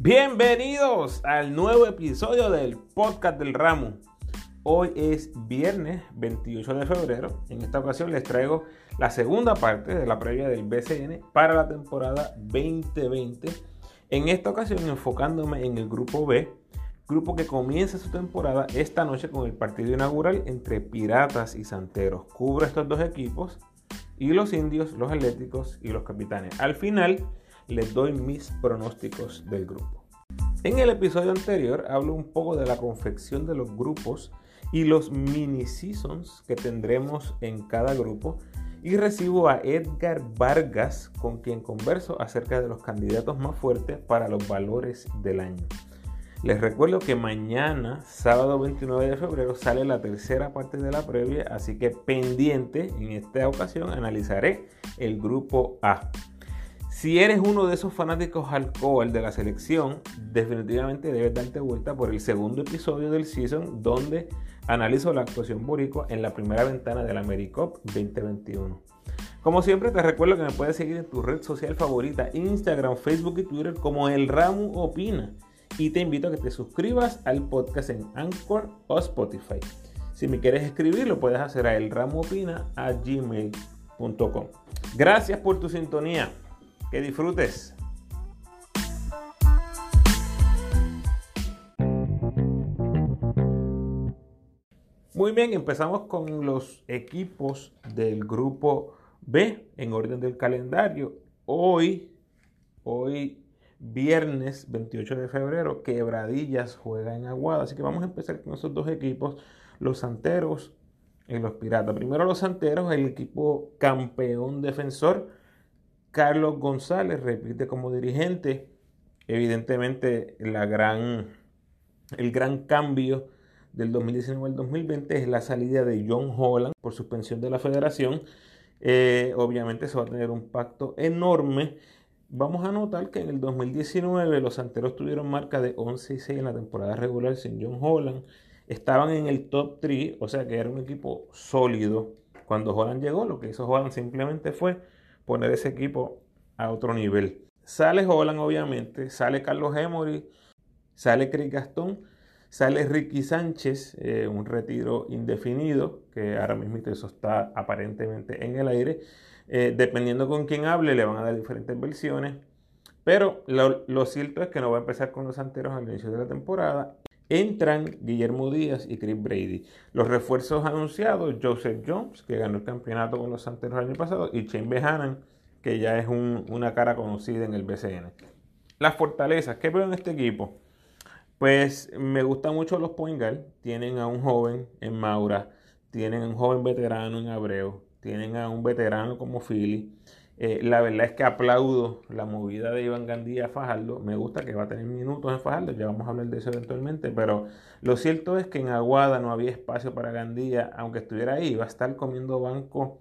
Bienvenidos al nuevo episodio del podcast del ramo. Hoy es viernes 28 de febrero. En esta ocasión les traigo la segunda parte de la previa del BCN para la temporada 2020. En esta ocasión enfocándome en el grupo B, grupo que comienza su temporada esta noche con el partido inaugural entre Piratas y Santeros. Cubre estos dos equipos y los indios, los atléticos y los capitanes. Al final les doy mis pronósticos del grupo. En el episodio anterior hablo un poco de la confección de los grupos y los mini seasons que tendremos en cada grupo y recibo a Edgar Vargas con quien converso acerca de los candidatos más fuertes para los valores del año. Les recuerdo que mañana, sábado 29 de febrero, sale la tercera parte de la previa, así que pendiente, en esta ocasión analizaré el grupo A. Si eres uno de esos fanáticos alcohol de la selección, definitivamente debes darte vuelta por el segundo episodio del season donde analizo la actuación boricua en la primera ventana del AmeriCup 2021. Como siempre te recuerdo que me puedes seguir en tu red social favorita, Instagram, Facebook y Twitter como El Ramo Opina. Y te invito a que te suscribas al podcast en Anchor o Spotify. Si me quieres escribir, lo puedes hacer a elramoopina.gmail.com. Gracias por tu sintonía. Que disfrutes. Muy bien, empezamos con los equipos del grupo B en orden del calendario. Hoy, hoy viernes 28 de febrero, Quebradillas juega en Aguada. Así que vamos a empezar con esos dos equipos, los Santeros y los Piratas. Primero los Santeros, el equipo campeón defensor Carlos González repite como dirigente. Evidentemente, la gran, el gran cambio del 2019 al 2020 es la salida de John Holland por suspensión de la federación. Eh, obviamente eso va a tener un pacto enorme. Vamos a notar que en el 2019 los santeros tuvieron marca de 11 y 6 en la temporada regular sin John Holland. Estaban en el top 3, o sea que era un equipo sólido. Cuando Holland llegó, lo que hizo Holland simplemente fue poner ese equipo a otro nivel. Sale Holland, obviamente, sale Carlos Emory, sale Craig Gastón, sale Ricky Sánchez, eh, un retiro indefinido, que ahora mismo eso está aparentemente en el aire. Eh, dependiendo con quién hable, le van a dar diferentes versiones. Pero lo, lo, cierto es que no va a empezar con los santeros al inicio de la temporada. Entran Guillermo Díaz y Chris Brady. Los refuerzos anunciados, Joseph Jones, que ganó el campeonato con los Santeros el año pasado, y Shane Behanan, que ya es una cara conocida en el BCN. Las fortalezas, ¿qué veo en este equipo? Pues me gustan mucho los point Tienen a un joven en Maura, tienen a un joven veterano en Abreu, tienen a un veterano como Philly. Eh, la verdad es que aplaudo la movida de Iván Gandía a Fajardo. Me gusta que va a tener minutos en Fajardo, ya vamos a hablar de eso eventualmente. Pero lo cierto es que en Aguada no había espacio para Gandía, aunque estuviera ahí, va a estar comiendo banco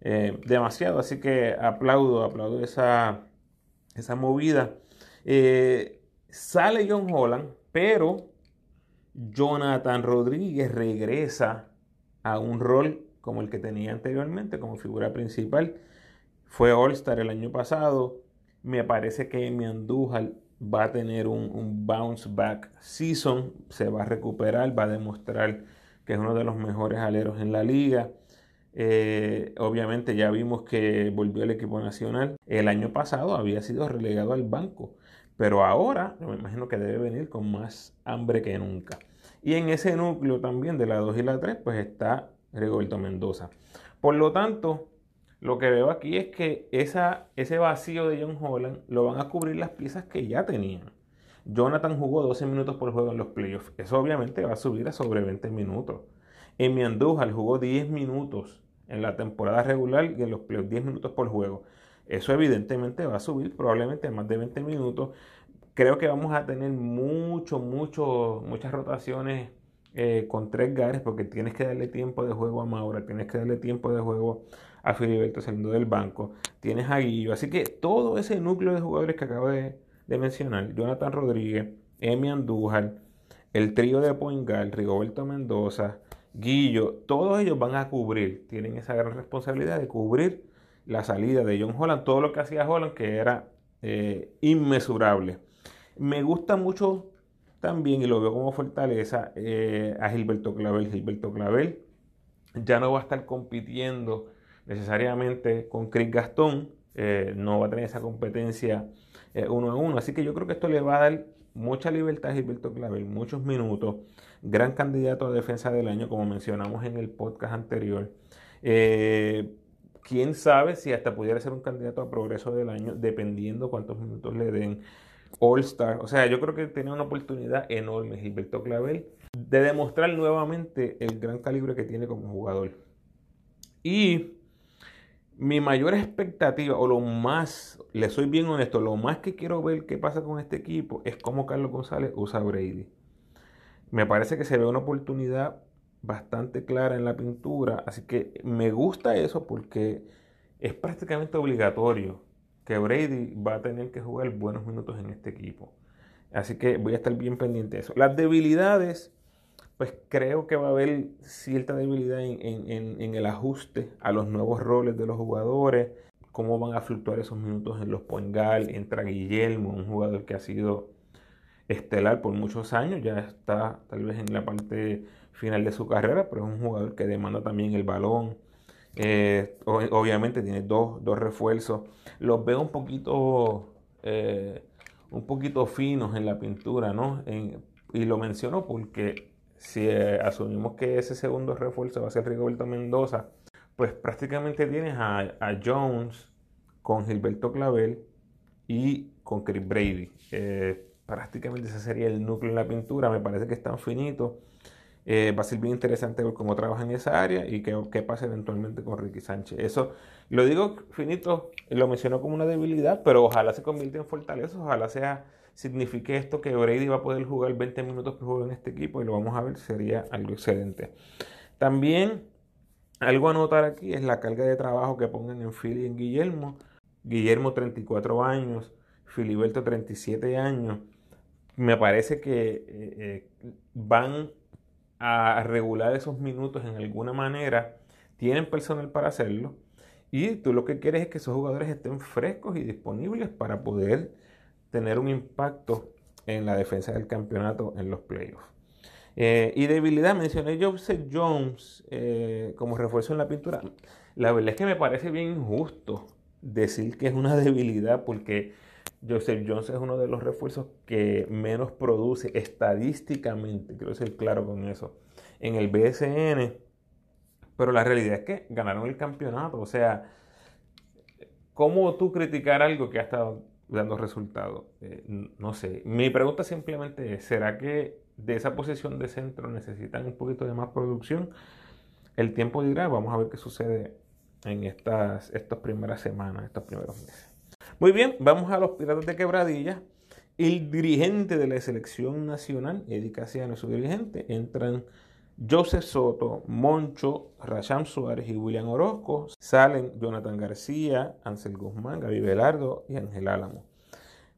eh, demasiado. Así que aplaudo, aplaudo esa, esa movida. Eh, sale John Holland, pero Jonathan Rodríguez regresa a un rol como el que tenía anteriormente, como figura principal. Fue All-Star el año pasado. Me parece que Emi Andújar va a tener un, bounce back season. Se va a recuperar, va a demostrar que es uno de los mejores aleros en la liga. Eh, obviamente ya vimos que volvió al equipo nacional. El año pasado había sido relegado al banco. Pero ahora me imagino que debe venir con más hambre que nunca. Y en ese núcleo también de la 2 y la 3 pues está Rigoberto Mendoza. Por lo tanto, lo que veo aquí es que ese vacío de John Holland lo van a cubrir las piezas que ya tenían. Jonathan jugó 12 minutos por juego en los playoffs. Eso obviamente va a subir a sobre 20 minutos. Emi Andújar jugó 10 minutos en la temporada regular y en los playoffs 10 minutos por juego. Eso evidentemente va a subir probablemente a más de 20 minutos. Creo que vamos a tener mucho, mucho, muchas rotaciones eh, con tres gares porque tienes que darle tiempo de juego a Maura, tienes que darle tiempo de juego a Filiberto saliendo del banco, tienes a Guillo. Así que todo ese núcleo de jugadores que acabo de, mencionar, Jonathan Rodríguez, Emi Andújar, el trío de Poingal, Rigoberto Mendoza, Guillo, todos ellos van a cubrir, tienen esa gran responsabilidad de cubrir la salida de John Holland, todo lo que hacía Holland que era eh, inmesurable. Me gusta mucho también, y lo veo como fortaleza, eh, a Gilberto Clavel. Gilberto Clavel ya no va a estar compitiendo necesariamente con Chris Gastón, eh, no va a tener esa competencia eh, uno a uno. Así que yo creo que esto le va a dar mucha libertad a Gilberto Clavel, muchos minutos, gran candidato a defensa del año, como mencionamos en el podcast anterior. Quién sabe si hasta pudiera ser un candidato a progreso del año, dependiendo cuántos minutos le den. All Star, o sea, yo creo que tiene una oportunidad enorme Gilberto Clavel de demostrar nuevamente el gran calibre que tiene como jugador. Y mi mayor expectativa, o lo más, le soy bien honesto, lo más que quiero ver qué pasa con este equipo es cómo Carlos González usa Brady. Me parece que se ve una oportunidad bastante clara en la pintura. Así que me gusta eso porque es prácticamente obligatorio que Brady va a tener que jugar buenos minutos en este equipo. Así que voy a estar bien pendiente de eso. Las debilidades, pues creo que va a haber cierta debilidad en, el ajuste a los nuevos roles de los jugadores, cómo van a fluctuar esos minutos en los Poingal, entra Guillermo, un jugador que ha sido estelar por muchos años, ya está tal vez en la parte final de su carrera, pero es un jugador que demanda también el balón. Eh, obviamente tiene dos, refuerzos. Los veo un poquito, eh, un poquito finos en la pintura, ¿no? y lo menciono porque si eh, asumimos que ese segundo refuerzo va a ser Rigoberto Mendoza, pues prácticamente tienes a, Jones con Gilberto Clavel y con Chris Brady. prácticamente ese sería el núcleo en la pintura. Me parece que es tan finito eh, va a ser bien interesante ver cómo trabaja en esa área y qué, qué, pasa eventualmente con Ricky Sánchez. Eso lo digo finito, lo menciono como una debilidad, pero ojalá se convierta en fortaleza, ojalá sea signifique esto que Brady va a poder jugar 20 minutos por juego en este equipo y lo vamos a ver, sería algo excelente. También algo a notar aquí es la carga de trabajo que pongan en Philly y en Guillermo. Guillermo 34 años, Filiberto 37 años. Me parece que eh, eh, van a regular esos minutos en alguna manera, tienen personal para hacerlo y tú lo que quieres es que esos jugadores estén frescos y disponibles para poder tener un impacto en la defensa del campeonato en los playoffs. Eh, y debilidad, mencioné Joseph Jones eh, como refuerzo en la pintura. La verdad es que me parece bien injusto decir que es una debilidad porque Joseph Jones es uno de los refuerzos que menos produce estadísticamente, quiero ser claro con eso, en el BSN. Pero la realidad es que ganaron el campeonato. O sea, ¿cómo tú criticar algo que ha estado dando resultados? Eh, no sé. Mi pregunta simplemente es, ¿será que de esa posición de centro necesitan un poquito de más producción? El tiempo dirá, vamos a ver qué sucede en estas, estas primeras semanas, estos primeros meses. Muy bien, vamos a los Piratas de Quebradilla. El dirigente de la selección nacional, Eddie Casiano, su dirigente, entran Joseph Soto, Moncho, Rasham Suárez y William Orozco. Salen Jonathan García, Ansel Guzmán, Gaby Velardo y Ángel Álamo.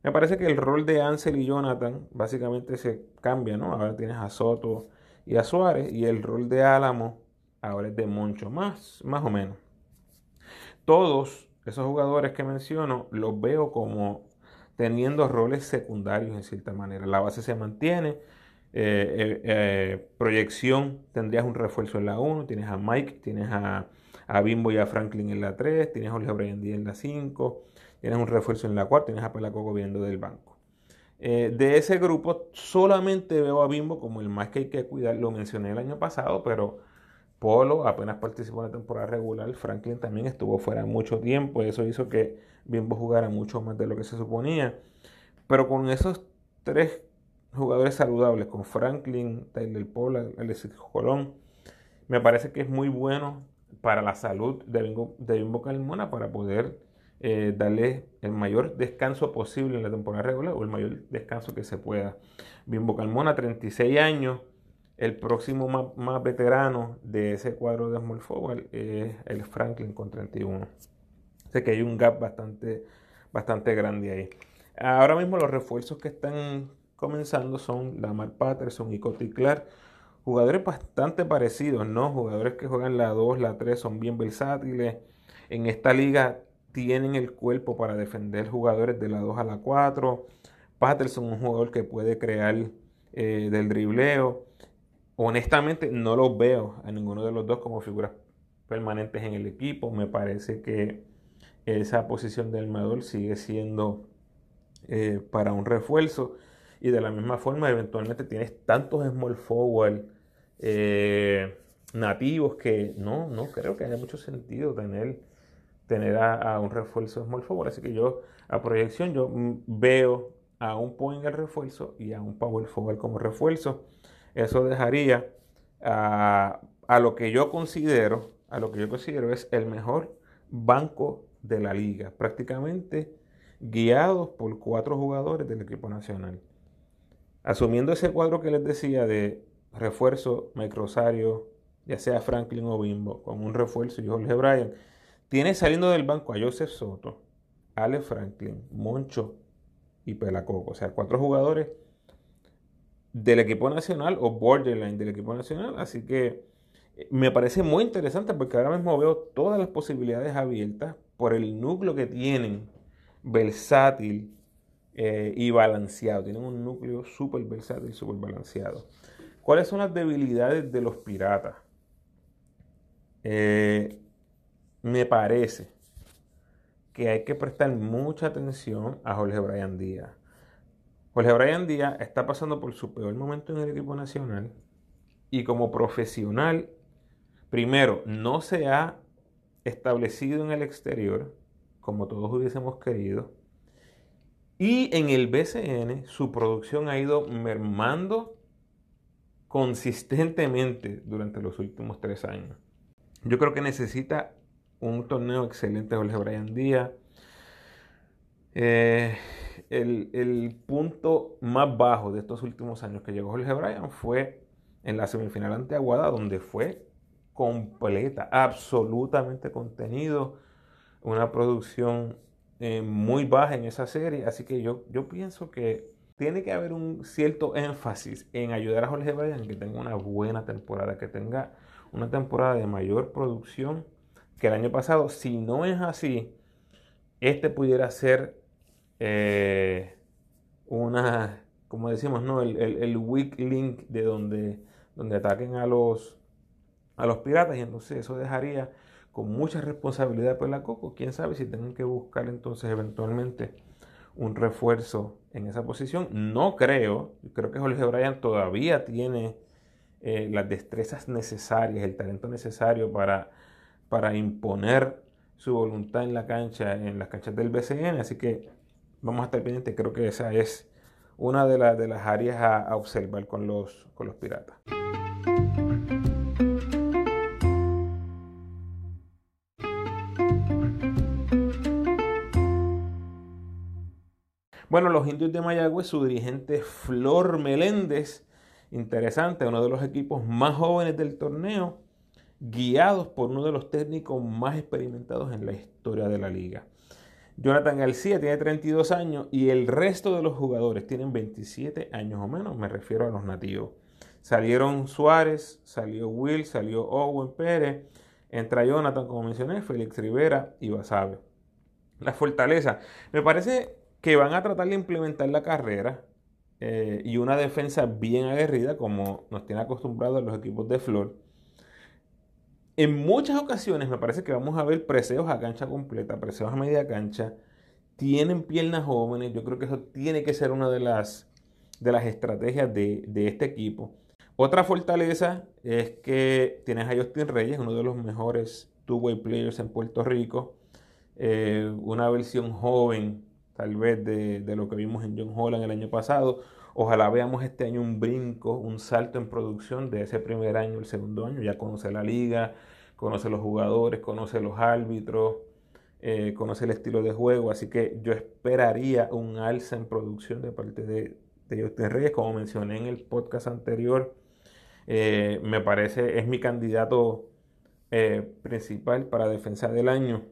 Me parece que el rol de Ansel y Jonathan básicamente se cambia, ¿no? Ahora tienes a Soto y a Suárez y el rol de Álamo ahora es de Moncho, más, más o menos. Todos esos jugadores que menciono los veo como teniendo roles secundarios en cierta manera. La base se mantiene. Eh, eh, eh, proyección, tendrías un refuerzo en la 1, tienes a Mike, tienes a, Bimbo y a Franklin en la 3, tienes a Jorge Bryan en la 5, tienes un refuerzo en la 4, tienes a Pelacoco viendo del banco. de ese grupo solamente veo a Bimbo como el más que hay que cuidar, lo mencioné el año pasado, pero Polo apenas participó en la temporada regular. Franklin también estuvo fuera mucho tiempo. Eso hizo que Bimbo jugara mucho más de lo que se suponía. Pero con esos tres jugadores saludables, con Franklin, Tyler Polo, Alexis Colón, me parece que es muy bueno para la salud de Bimbo, de Bimbo para poder eh, darle el mayor descanso posible en la temporada regular o el mayor descanso que se pueda. Bimbo Carmona, 36 años el próximo más, veterano de ese cuadro de Small Forward es el Franklin con 31. Sé que hay un gap bastante, bastante grande ahí. Ahora mismo los refuerzos que están comenzando son Lamar Patterson y Cody Clark. Jugadores bastante parecidos, ¿no? Jugadores que juegan la 2, la 3, son bien versátiles. En esta liga tienen el cuerpo para defender jugadores de la 2 a la 4 Patterson, un jugador que puede crear eh, del dribleo. Honestamente, no los veo a ninguno de los dos como figuras permanentes en el equipo. Me parece que esa posición del armador sigue siendo eh, para un refuerzo. Y de la misma forma, eventualmente tienes tantos small forward eh, nativos que no, no creo que haya mucho sentido tener, tener a, un refuerzo small forward. Así que yo, a proyección, yo veo a un point el refuerzo y a un power forward como refuerzo. Eso dejaría a, lo que yo considero, a lo que yo considero es el mejor banco de la liga, prácticamente guiados por cuatro jugadores del equipo nacional. Asumiendo ese cuadro que les decía de refuerzo, Mike Rosario, ya sea Franklin o Bimbo, con un refuerzo y Jorge Bryan, tiene saliendo del banco a Joseph Soto, Ale Franklin, Moncho y Pelacoco. O sea, cuatro jugadores del equipo nacional o borderline del equipo nacional. Así que eh, me parece muy interesante porque ahora mismo veo todas las posibilidades abiertas por el núcleo que tienen, versátil eh, y balanceado. Tienen un núcleo súper versátil y súper balanceado. ¿Cuáles son las debilidades de los piratas? Eh, me parece que hay que prestar mucha atención a Jorge Brian Díaz. Jorge Brian Díaz está pasando por su peor momento en el equipo nacional y como profesional, primero, no se ha establecido en el exterior como todos hubiésemos querido. Y en el BCN su producción ha ido mermando consistentemente durante los últimos tres años. Yo creo que necesita un torneo excelente Jorge Brian Díaz. Eh, el, punto más bajo de estos últimos años que llegó Jorge Bryan fue en la semifinal ante Aguada, donde fue completa, absolutamente contenido, una producción eh, muy baja en esa serie. Así que yo, yo pienso que tiene que haber un cierto énfasis en ayudar a Jorge Bryan que tenga una buena temporada, que tenga una temporada de mayor producción que el año pasado. Si no es así, este pudiera ser eh, una, como decimos, ¿no? El, weak link de donde, donde ataquen a los, a los piratas y entonces eso dejaría con mucha responsabilidad por la Coco. Quién sabe si tengan que buscar entonces eventualmente un refuerzo en esa posición. No creo, creo que Jorge Bryan todavía tiene eh, las destrezas necesarias, el talento necesario para, para imponer su voluntad en la cancha, en las canchas del BCN, así que vamos a estar pendientes, creo que esa es una de, de las áreas a, observar con los, con los piratas. Bueno, los indios de Mayagüez, su dirigente Flor Meléndez, interesante, uno de los equipos más jóvenes del torneo, guiados por uno de los técnicos más experimentados en la historia de la liga. Jonathan García tiene 32 años y el resto de los jugadores tienen 27 años o menos, me refiero a los nativos. Salieron Suárez, salió Will, salió Owen Pérez, entra Jonathan, como mencioné, Félix Rivera y Basabe. La fortaleza. Me parece que van a tratar de implementar la carrera eh, y una defensa bien aguerrida, como nos tiene acostumbrados los equipos de Flor. En muchas ocasiones me parece que vamos a ver preseos a cancha completa, preseos a media cancha. Tienen piernas jóvenes. Yo creo que eso tiene que ser una de las, de las estrategias de, este equipo. Otra fortaleza es que tienes a Justin Reyes, uno de los mejores two-way players en Puerto Rico. Eh, una versión joven tal vez de, lo que vimos en John Holland el año pasado. Ojalá veamos este año un brinco, un salto en producción de ese primer año, el segundo año. Ya conoce la liga, conoce los jugadores, conoce los árbitros, eh, conoce el estilo de juego. Así que yo esperaría un alza en producción de parte de, de Justin Reyes. Como mencioné en el podcast anterior, eh, me parece es mi candidato eh, principal para defensa del año.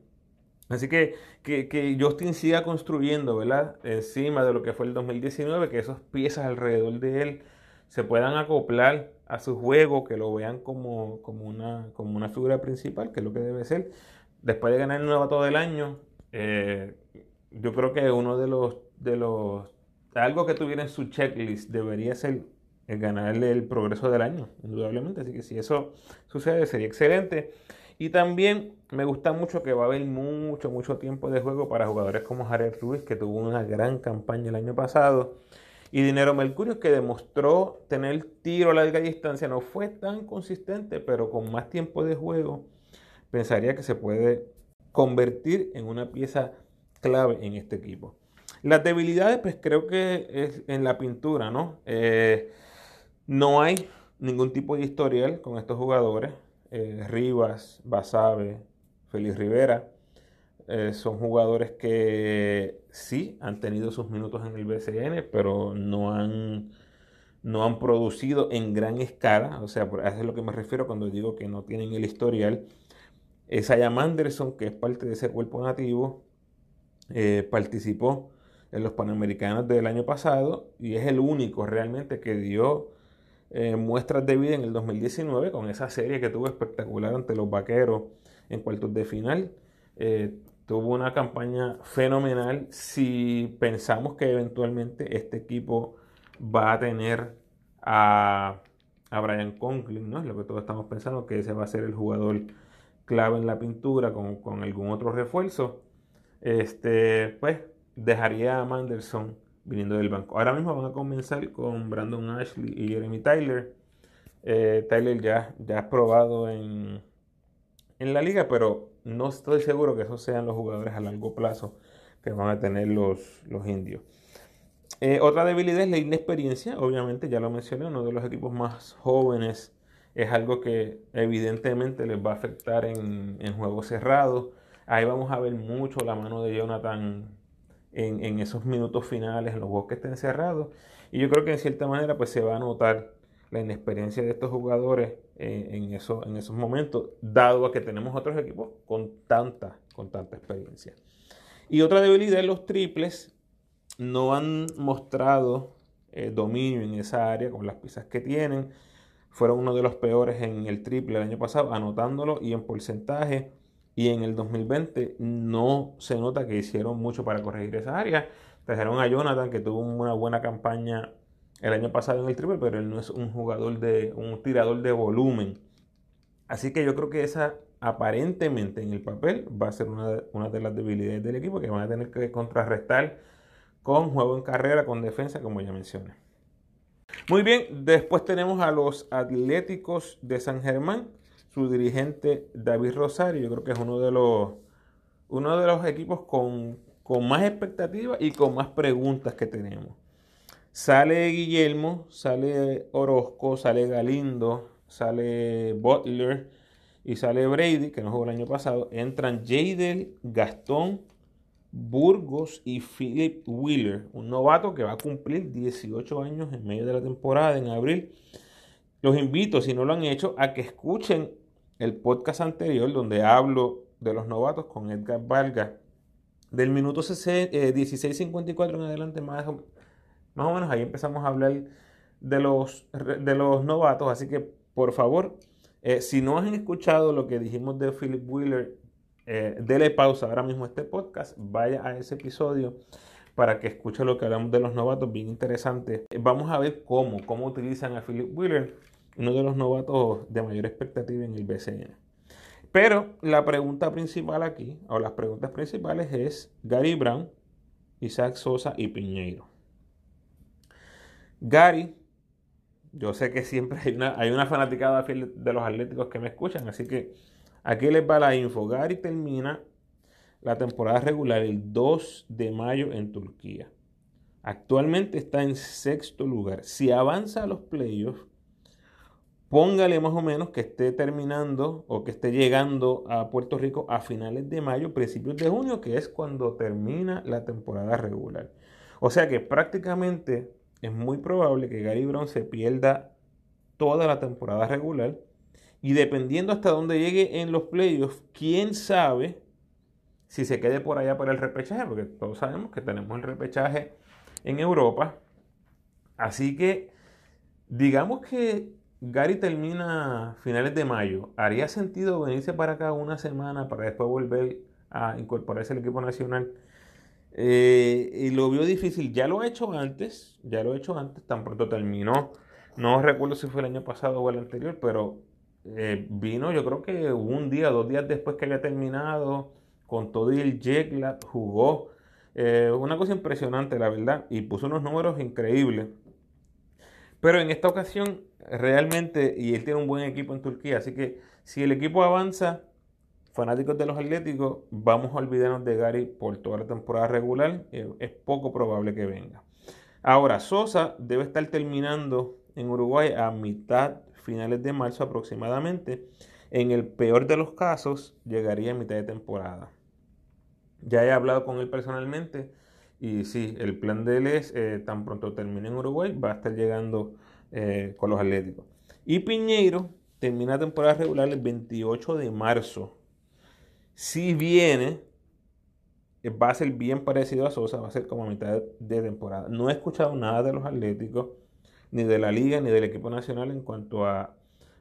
Así que, que, Justin siga construyendo, ¿verdad? Encima de lo que fue el 2019, que esas piezas alrededor de él se puedan acoplar a su juego, que lo vean como, como, una, como una figura principal, que es lo que debe ser. Después de ganar el novato del año, eh, yo creo que uno de los, de los algo que tuviera en su checklist debería ser el ganarle el progreso del año, indudablemente. Así que si eso sucede, sería excelente. Y también me gusta mucho que va a haber mucho, mucho tiempo de juego para jugadores como Jared Ruiz, que tuvo una gran campaña el año pasado. Y Dinero Mercurio, que demostró tener tiro a larga distancia, no fue tan consistente, pero con más tiempo de juego, pensaría que se puede convertir en una pieza clave en este equipo. Las debilidades, pues creo que es en la pintura, ¿no? Eh, no hay ningún tipo de historial con estos jugadores. Eh, Rivas, Basabe, Félix Rivera. Eh, son jugadores que sí han tenido sus minutos en el BCN, pero no han, no han producido en gran escala. O sea, eso es lo que me refiero cuando digo que no tienen el historial. Isaiah Manderson, que es parte de ese cuerpo nativo, eh, participó en los Panamericanos del año pasado y es el único realmente que dio eh, muestras de vida en el 2019 con esa serie que tuvo espectacular ante los Vaqueros en cuartos de final. Eh, tuvo una campaña fenomenal. Si pensamos que eventualmente este equipo va a tener a, a Brian Conklin, ¿no? Es lo que todos estamos pensando, que ese va a ser el jugador clave en la pintura con, con algún otro refuerzo. Este, pues dejaría a Manderson viniendo del banco. Ahora mismo van a comenzar con Brandon Ashley y Jeremy Tyler. Eh, Tyler ya, ya ha probado en, en la liga, pero no estoy seguro que esos sean los jugadores a largo plazo que van a tener los, los indios. Eh, otra debilidad es la inexperiencia, obviamente ya lo mencioné, uno de los equipos más jóvenes es algo que evidentemente les va a afectar en, en juegos cerrados. Ahí vamos a ver mucho la mano de Jonathan en, esos minutos finales, en los juegos que estén cerrados. Y yo creo que en cierta manera pues se va a notar la inexperiencia de estos jugadores en, eso, en esos momentos, dado a que tenemos otros equipos con tanta, con tanta experiencia. Y otra debilidad, los triples no han mostrado eh, dominio en esa área con las piezas que tienen. Fueron uno de los peores en el triple el año pasado, anotándolo y en porcentaje y en el 2020 no se nota que hicieron mucho para corregir esa área. Trajeron a Jonathan, que tuvo una buena campaña el año pasado en el triple, pero él no es un jugador de, un tirador de volumen. Así que yo creo que esa aparentemente en el papel va a ser una, una de las debilidades del equipo que van a tener que contrarrestar con juego en carrera, con defensa, como ya mencioné. Muy bien, después tenemos a los Atléticos de San Germán su dirigente David Rosario. Yo creo que es uno de los, uno de los equipos con, más expectativas y con más preguntas que tenemos. Sale Guillermo, sale Orozco, sale Galindo, sale Butler y sale Brady, que no jugó el año pasado. Entran Jadel, Gastón, Burgos y Philip Wheeler, un novato que va a cumplir 18 años en medio de la temporada en abril. Los invito, si no lo han hecho, a que escuchen el podcast anterior donde hablo de los novatos con Edgar Vargas. Del minuto 16.54 eh, en adelante, más, más o menos ahí empezamos a hablar de los, de los novatos. Así que, por favor, eh, si no han escuchado lo que dijimos de Philip Wheeler, eh, dele pausa ahora mismo a este podcast, vaya a ese episodio para que escuche lo que hablamos de los novatos, bien interesante. Vamos a ver cómo, cómo utilizan a Philip Wheeler uno de los novatos de mayor expectativa en el BCN. Pero la pregunta principal aquí, o las preguntas principales es Gary Brown, Isaac Sosa y Piñeiro. Gary, yo sé que siempre hay una, hay una fanaticada de los atléticos que me escuchan, así que aquí les va la info. Gary termina la temporada regular el 2 de mayo en Turquía. Actualmente está en sexto lugar. Si avanza a los playoffs, póngale más o menos que esté terminando o que esté llegando a Puerto Rico a finales de mayo, principios de junio, que es cuando termina la temporada regular. O sea que prácticamente es muy probable que Gary Brown se pierda toda la temporada regular. Y dependiendo hasta dónde llegue en los playoffs, quién sabe si se quede por allá para el repechaje, porque todos sabemos que tenemos el repechaje en Europa. Así que digamos que Gary termina finales de mayo. ¿Haría sentido venirse para acá una semana para después volver a incorporarse al equipo nacional Eh, y lo vio difícil. Ya lo ha hecho antes, ya lo ha hecho antes, tan pronto terminó. No recuerdo si fue el año pasado o el anterior, pero eh, vino yo creo que un día, dos días después que había terminado, con todo y el jet jugó. Eh, una cosa impresionante, la verdad, y puso unos números increíbles. Pero en esta ocasión, realmente, y él tiene un buen equipo en Turquía, así que si el equipo avanza, fanáticos de los Atléticos, vamos a olvidarnos de Gary por toda la temporada regular. Eh, es poco probable que venga. Ahora, Sosa debe estar terminando en Uruguay a mitad, finales de marzo aproximadamente. En el peor de los casos, llegaría a mitad de temporada. Ya he hablado con él personalmente y sí, el plan de él es, eh, tan pronto termine en Uruguay, va a estar llegando eh, con los Atléticos. Y Piñeiro termina temporada regular el 28 de marzo si viene, eh, va a ser bien parecido a Sosa, va a ser como a mitad de temporada. No he escuchado nada de los Atléticos, ni de la liga, ni del equipo nacional en cuanto a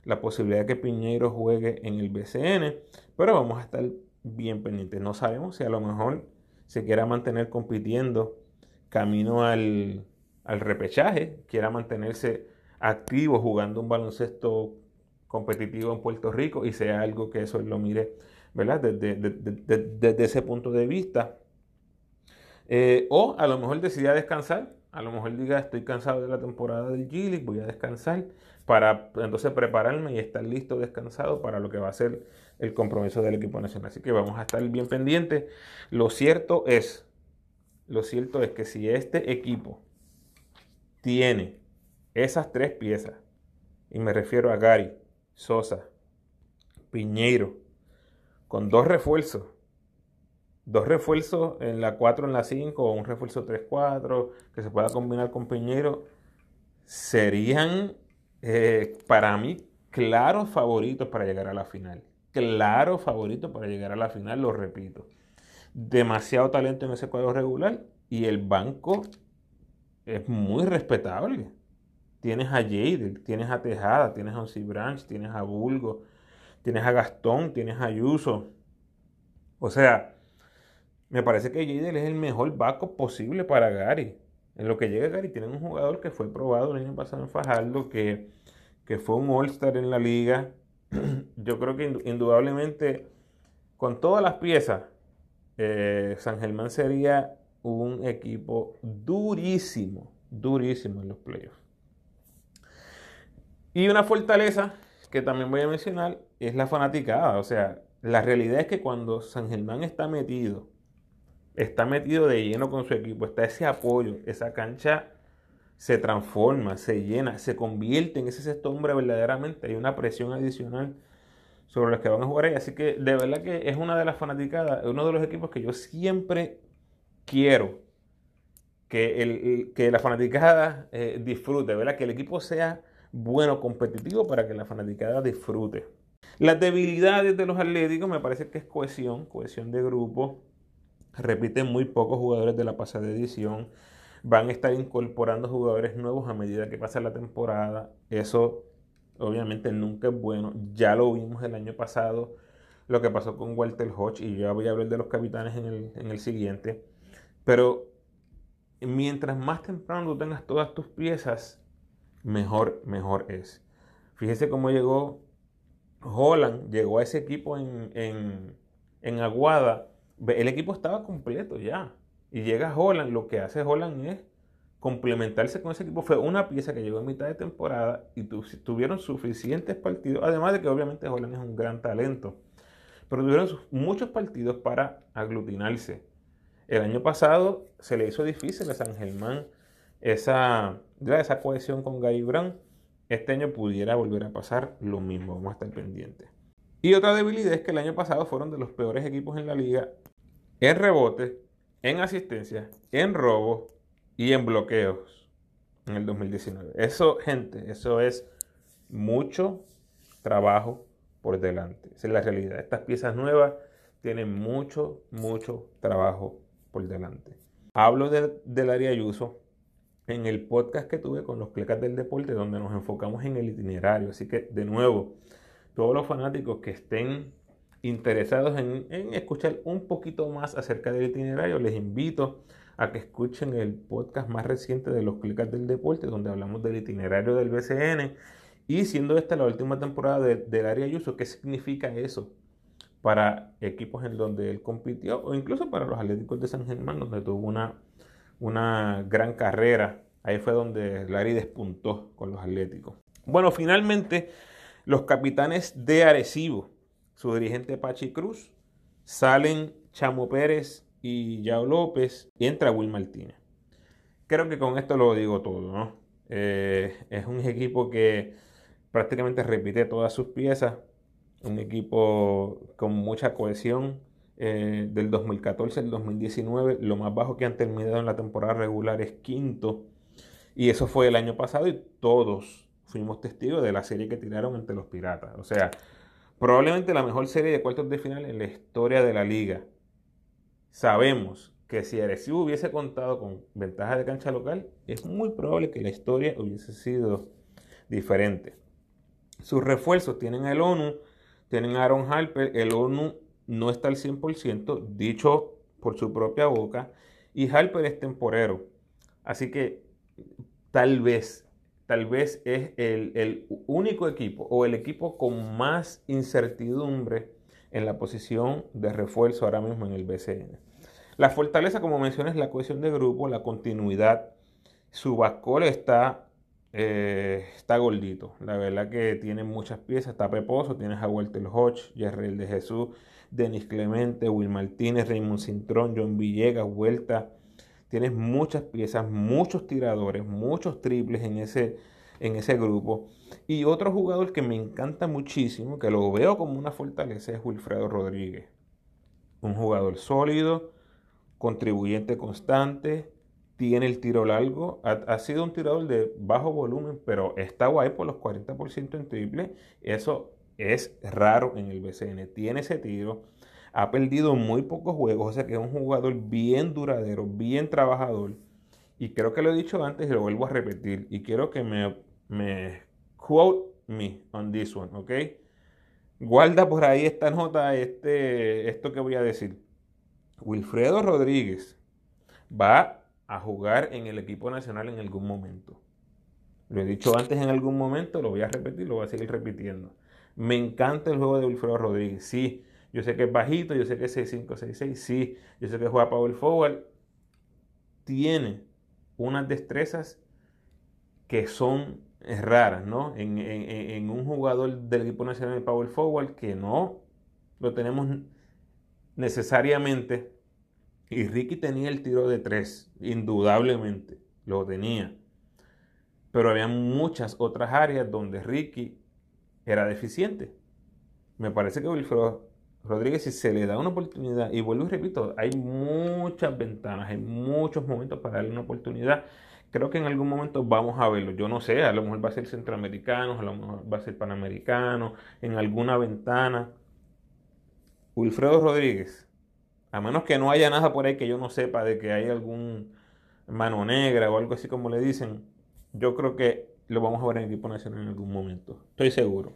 la posibilidad de que Piñeiro juegue en el BCN, pero vamos a estar bien pendientes. No sabemos si a lo mejor se quiera mantener compitiendo camino al, al repechaje, quiera mantenerse activo jugando un baloncesto competitivo en Puerto Rico y sea algo que eso lo mire ¿verdad? Desde, ese punto de vista. Eh, o a lo mejor decidía descansar, a lo mejor diga estoy cansado de la temporada del G voy a descansar para entonces prepararme y estar listo, descansado para lo que va a ser el compromiso del equipo nacional. Así que vamos a estar bien pendientes. Lo cierto es, lo cierto es que si este equipo tiene esas tres piezas, y me refiero a Gary, Sosa, Piñeiro con dos refuerzos. Dos refuerzos en la 4, en la 5 o un refuerzo 3-4 que se pueda combinar con Piñero serían eh, para mí claros favoritos para llegar a la final. Claros favoritos para llegar a la final, lo repito. Demasiado talento en ese cuadro regular y el banco es muy respetable. Tienes a Jade, tienes a Tejada, tienes a Onsi Branch, tienes a Bulgo, tienes a Gastón, tienes a Ayuso. O sea, me parece que Jadel es el mejor backup posible para Gary. En lo que llega Gary, tienen un jugador que fue probado el año pasado en Fajardo, que, fue un All-Star en la liga. Yo creo que indudablemente, con todas las piezas, eh, San Germán sería un equipo durísimo, durísimo en los playoffs. Y una fortaleza que también voy a mencionar es la fanaticada. O sea, la realidad es que cuando San Germán está metido, está metido de lleno con su equipo, está ese apoyo, esa cancha se transforma, se llena, se convierte en ese sexto hombre verdaderamente. Hay una presión adicional sobre los que van a jugar ahí. Así que de verdad que es una de las fanaticadas, uno de los equipos que yo siempre quiero que, el, que la fanaticada eh, disfrute, ¿verdad? Que el equipo sea bueno, competitivo para que la fanaticada disfrute. Las debilidades de los atléticos me parece que es cohesión, cohesión de grupo. Repiten muy pocos jugadores de la pasada edición. Van a estar incorporando jugadores nuevos a medida que pasa la temporada. Eso obviamente nunca es bueno. Ya lo vimos el año pasado, lo que pasó con Walter Hodge, y ya voy a hablar de los capitanes en el, en el siguiente. Pero mientras más temprano tú tengas todas tus piezas, mejor, mejor es. Fíjese cómo llegó Holland, llegó a ese equipo en, en, Aguada. El equipo estaba completo ya. Y llega Holland, lo que hace Holland es complementarse con ese equipo. Fue una pieza que llegó en mitad de temporada y tuvieron suficientes partidos. Además de que obviamente Holland es un gran talento. Pero tuvieron muchos partidos para aglutinarse. El año pasado se le hizo difícil a San Germán esa, esa cohesión con Gary Brown, este año pudiera volver a pasar lo mismo. Vamos a estar pendientes. Y otra debilidad es que el año pasado fueron de los peores equipos en la liga en rebote, en asistencia, en robo y en bloqueos en el 2019. Eso, gente, eso es mucho trabajo por delante. Esa es la realidad. Estas piezas nuevas tienen mucho, mucho trabajo por delante. Hablo del área Ayuso en el podcast que tuve con los clecas del deporte, donde nos enfocamos en el itinerario. Así que, de nuevo, todos los fanáticos que estén interesados en, escuchar un poquito más acerca del itinerario, les invito a que escuchen el podcast más reciente de los Clicas del Deporte, donde hablamos del itinerario del BCN. Y siendo esta la última temporada del área Ayuso, ¿qué significa eso para equipos en donde él compitió o incluso para los Atléticos de San Germán, donde tuvo una, una gran carrera? Ahí fue donde Larry despuntó con los Atléticos. Bueno, finalmente los capitanes de Arecibo su dirigente Pachi Cruz, salen Chamo Pérez y Yao López y entra Will Martínez. Creo que con esto lo digo todo, ¿no? Eh, es un equipo que prácticamente repite todas sus piezas, un equipo con mucha cohesión. Eh, del 2014 al 2019, lo más bajo que han terminado en la temporada regular es quinto. Y eso fue el año pasado y todos fuimos testigos de la serie que tiraron entre los piratas. O sea, Probablemente la mejor serie de cuartos de final en la historia de la liga. Sabemos que si Arecibo hubiese contado con ventaja de cancha local, es muy probable que la historia hubiese sido diferente. Sus refuerzos tienen el ONU, tienen a Aaron Harper, el ONU no está al 100%, dicho por su propia boca, y Harper es temporero. Así que tal vez tal vez es el, único equipo o el equipo con más incertidumbre en la posición de refuerzo ahora mismo en el BCN. La fortaleza, como mencioné, es la cohesión de grupo, la continuidad. Su bascol está, eh, está gordito. La verdad que tiene muchas piezas. Está Peposo, tienes a Walter Hodge, Jerrel de Jesús, Denis Clemente, Will Martínez, Raymond Cintrón, John Villegas, Vuelta, Tienes muchas piezas, muchos tiradores, muchos triples en ese, en ese grupo. Y otro jugador que me encanta muchísimo, que lo veo como una fortaleza, es Wilfredo Rodríguez. Un jugador sólido, contribuyente constante, tiene el tiro largo, ha, sido un tirador de bajo volumen, pero está guay por los 40% en triple. Eso es raro en el BCN. Tiene ese tiro ha perdido muy pocos juegos, o sea que es un jugador bien duradero, bien trabajador. Y creo que lo he dicho antes y lo vuelvo a repetir. Y quiero que me, quote me on this one, ¿ok? Guarda por ahí esta nota, este, esto que voy a decir. Wilfredo Rodríguez va a jugar en el equipo nacional en algún momento. Lo he dicho antes en algún momento, lo voy a repetir, lo voy a seguir repitiendo. Me encanta el juego de Wilfredo Rodríguez. Sí, yo sé que es bajito, yo sé que es 6'5, 6'6, sí. Yo sé que juega power forward. Tiene unas destrezas que son raras, ¿no? En, un jugador del equipo nacional de power forward que no lo tenemos necesariamente. Y Ricky tenía el tiro de tres, indudablemente, lo tenía. Pero había muchas otras áreas donde Ricky era deficiente. Me parece que Wilfredo Rodríguez, si se le da una oportunidad, y vuelvo y repito, hay muchas ventanas, hay muchos momentos para darle una oportunidad. Creo que en algún momento vamos a verlo. Yo no sé, a lo mejor va a ser centroamericano, a lo mejor va a ser panamericano, en alguna ventana. Wilfredo Rodríguez, a menos que no haya nada por ahí que yo no sepa de que hay algún mano negra o algo así como le dicen, yo creo que lo vamos a ver en el equipo nacional en algún momento. Estoy seguro.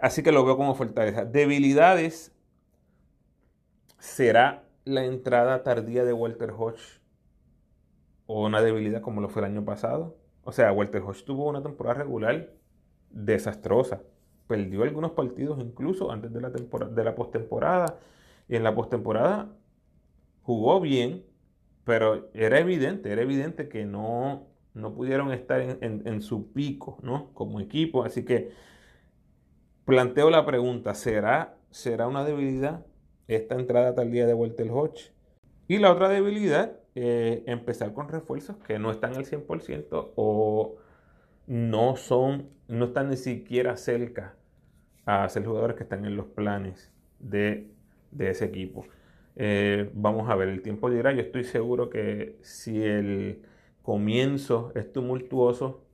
Así que lo veo como fortaleza. Debilidades será la entrada tardía de Walter Hodge o una debilidad como lo fue el año pasado. O sea, Walter Hodge tuvo una temporada regular desastrosa. Perdió algunos partidos incluso antes de la, temporada, de la postemporada. Y en la postemporada jugó bien, pero era evidente, era evidente que no, no pudieron estar en, su pico, ¿no? Como equipo. Así que planteo la pregunta, ¿será, ¿será una debilidad esta entrada tal día de vuelta el Hodge? Y la otra debilidad, eh, empezar con refuerzos que no están al 100% o no son, no están ni siquiera cerca a ser jugadores que están en los planes de, ese equipo. Eh, vamos a ver, el tiempo dirá, yo estoy seguro que si el comienzo es tumultuoso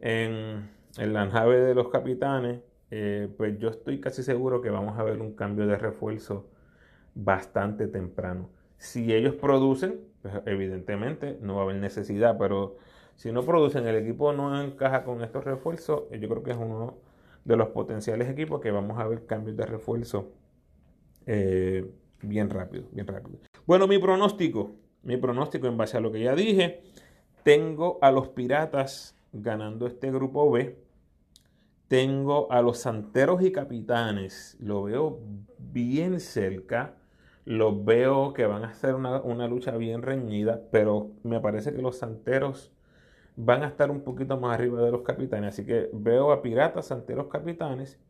en, en la nave de los capitanes, eh, pues yo estoy casi seguro que vamos a ver un cambio de refuerzo bastante temprano. Si ellos producen, pues evidentemente no va a haber necesidad, pero si no producen, el equipo no encaja con estos refuerzos, eh, yo creo que es uno de los potenciales equipos que vamos a ver cambios de refuerzo eh, bien rápido, bien rápido. Bueno, mi pronóstico, mi pronóstico en base a lo que ya dije, tengo a los Piratas ganando este grupo B. Tengo a los Santeros y Capitanes, lo veo bien cerca. Los veo que van a hacer una, una lucha bien reñida, pero me parece que los Santeros van a estar un poquito más arriba de los capitanes. Así que veo a Piratas, Santeros, Capitanes.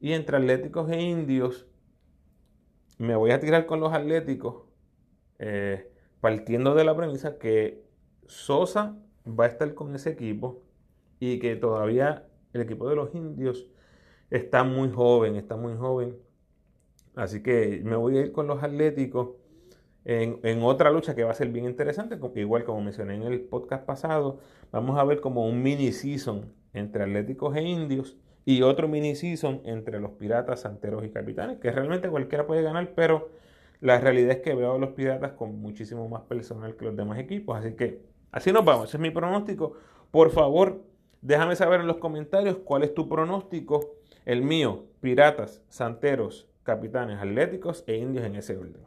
Y entre Atléticos e Indios, me voy a tirar con los Atléticos, eh, partiendo de la premisa que Sosa va a estar con ese equipo y que todavía el equipo de los Indios está muy joven, está muy joven. Así que me voy a ir con los Atléticos en, otra lucha que va a ser bien interesante, igual como mencioné en el podcast pasado, vamos a ver como un mini season entre Atléticos e Indios y otro mini season entre los Piratas, Santeros y Capitanes, que realmente cualquiera puede ganar, pero la realidad es que veo a los Piratas con muchísimo más personal que los demás equipos, así que así nos vamos, ese es mi pronóstico. Por favor, déjame saber en los comentarios cuál es tu pronóstico, el mío, Piratas, Santeros, Capitanes, Atléticos e Indios en ese orden.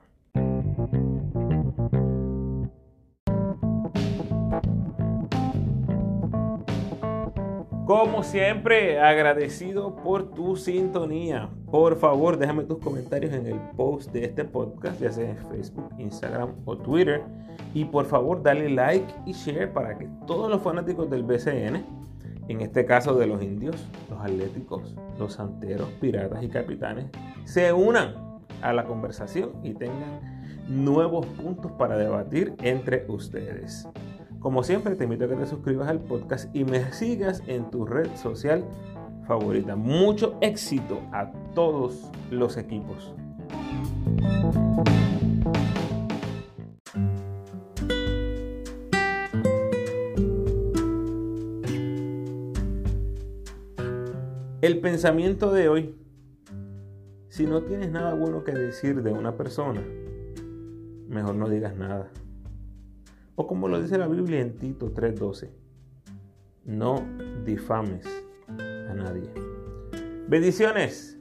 Como siempre, agradecido por tu sintonía. Por favor, déjame tus comentarios en el post de este podcast, ya sea en Facebook, Instagram o Twitter. Y por favor, dale like y share para que todos los fanáticos del BCN, en este caso de los indios, los atléticos, los santeros, piratas y capitanes, se unan a la conversación y tengan nuevos puntos para debatir entre ustedes. Como siempre, te invito a que te suscribas al podcast y me sigas en tu red social favorita. Mucho éxito a todos los equipos. El pensamiento de hoy. Si no tienes nada bueno que decir de una persona, mejor no digas nada. O como lo dice la Biblia en Tito 3:12, no difames a nadie. Bendiciones.